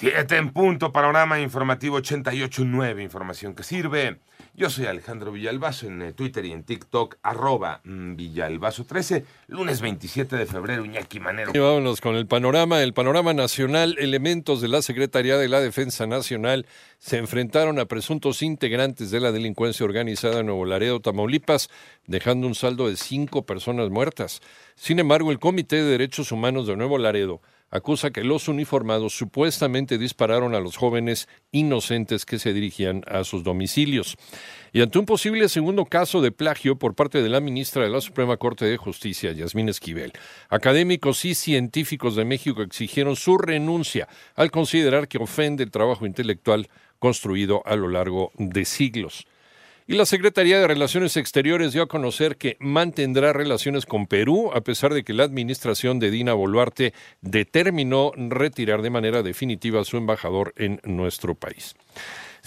Siete en punto, panorama informativo 88.9, información que sirve. Yo soy Alejandro Villalbazo en eh, Twitter y en TikTok, arroba mm, Villalbazo13, lunes 27 de febrero, Iñaki Manero. Vámonos con el panorama, el panorama nacional. Elementos de la Secretaría de la Defensa Nacional se enfrentaron a presuntos integrantes de la delincuencia organizada en Nuevo Laredo, Tamaulipas, dejando un saldo de cinco personas muertas. Sin embargo, el Comité de Derechos Humanos de Nuevo Laredo acusa que los uniformados supuestamente dispararon a los jóvenes inocentes que se dirigían a sus domicilios. Y ante un posible segundo caso de plagio por parte de la ministra de la Suprema Corte de Justicia, Yasmín Esquivel, académicos y científicos de México exigieron su renuncia al considerar que ofende el trabajo intelectual construido a lo largo de siglos. Y la Secretaría de Relaciones Exteriores dio a conocer que mantendrá relaciones con Perú, a pesar de que la administración de Dina Boluarte determinó retirar de manera definitiva a su embajador en nuestro país.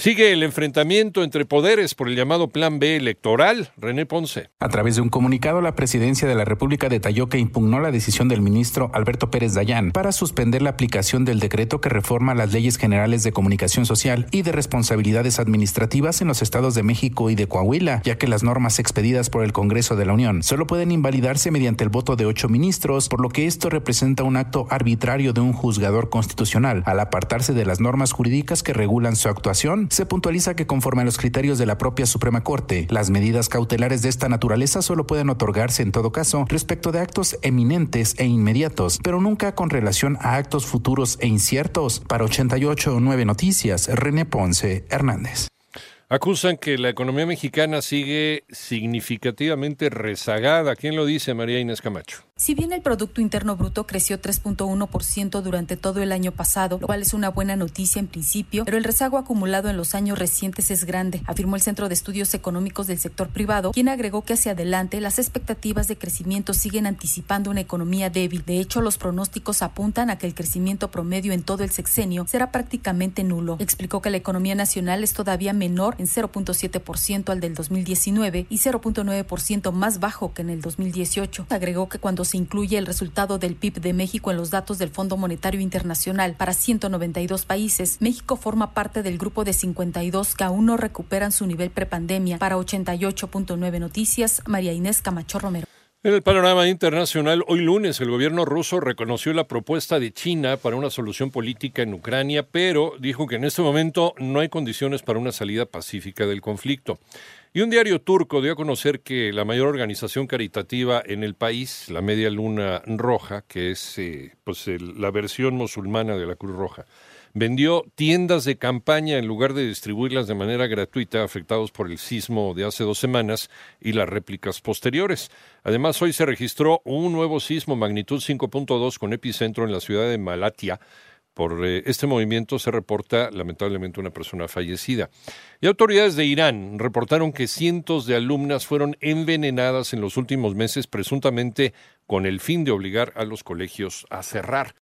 Sigue el enfrentamiento entre poderes por el llamado Plan B electoral. René Ponce. A través de un comunicado, la presidencia de la República detalló que impugnó la decisión del ministro Alberto Pérez Dayán para suspender la aplicación del decreto que reforma las leyes generales de comunicación social y de responsabilidades administrativas en los estados de México y de Coahuila, ya que las normas expedidas por el Congreso de la Unión solo pueden invalidarse mediante el voto de ocho ministros, por lo que esto representa un acto arbitrario de un juzgador constitucional al apartarse de las normas jurídicas que regulan su actuación se puntualiza que conforme a los criterios de la propia Suprema Corte, las medidas cautelares de esta naturaleza solo pueden otorgarse en todo caso respecto de actos eminentes e inmediatos, pero nunca con relación a actos futuros e inciertos. Para 88 9 Noticias, René Ponce Hernández. Acusan que la economía mexicana sigue significativamente rezagada. ¿Quién lo dice, María Inés Camacho? Si bien el Producto Interno Bruto creció 3.1% durante todo el año pasado, lo cual es una buena noticia en principio, pero el rezago acumulado en los años recientes es grande, afirmó el Centro de Estudios Económicos del Sector Privado, quien agregó que hacia adelante las expectativas de crecimiento siguen anticipando una economía débil. De hecho, los pronósticos apuntan a que el crecimiento promedio en todo el sexenio será prácticamente nulo. Explicó que la economía nacional es todavía menor en 0.7% al del 2019 y 0.9% más bajo que en el 2018. Agregó que cuando se incluye el resultado del PIB de México en los datos del Fondo Monetario Internacional para 192 países, México forma parte del grupo de 52 que aún no recuperan su nivel prepandemia. Para 88.9 Noticias, María Inés Camacho Romero. En el panorama internacional, hoy lunes el gobierno ruso reconoció la propuesta de China para una solución política en Ucrania, pero dijo que en este momento no hay condiciones para una salida pacífica del conflicto. Y un diario turco dio a conocer que la mayor organización caritativa en el país, la Media Luna Roja, que es eh, pues la versión musulmana de la Cruz Roja, vendió tiendas de campaña en lugar de distribuirlas de manera gratuita afectados por el sismo de hace dos semanas y las réplicas posteriores. Además, hoy se registró un nuevo sismo magnitud 5.2 con epicentro en la ciudad de Malatia, por eh, este movimiento se reporta lamentablemente una persona fallecida. Y autoridades de Irán reportaron que cientos de alumnas fueron envenenadas en los últimos meses presuntamente con el fin de obligar a los colegios a cerrar.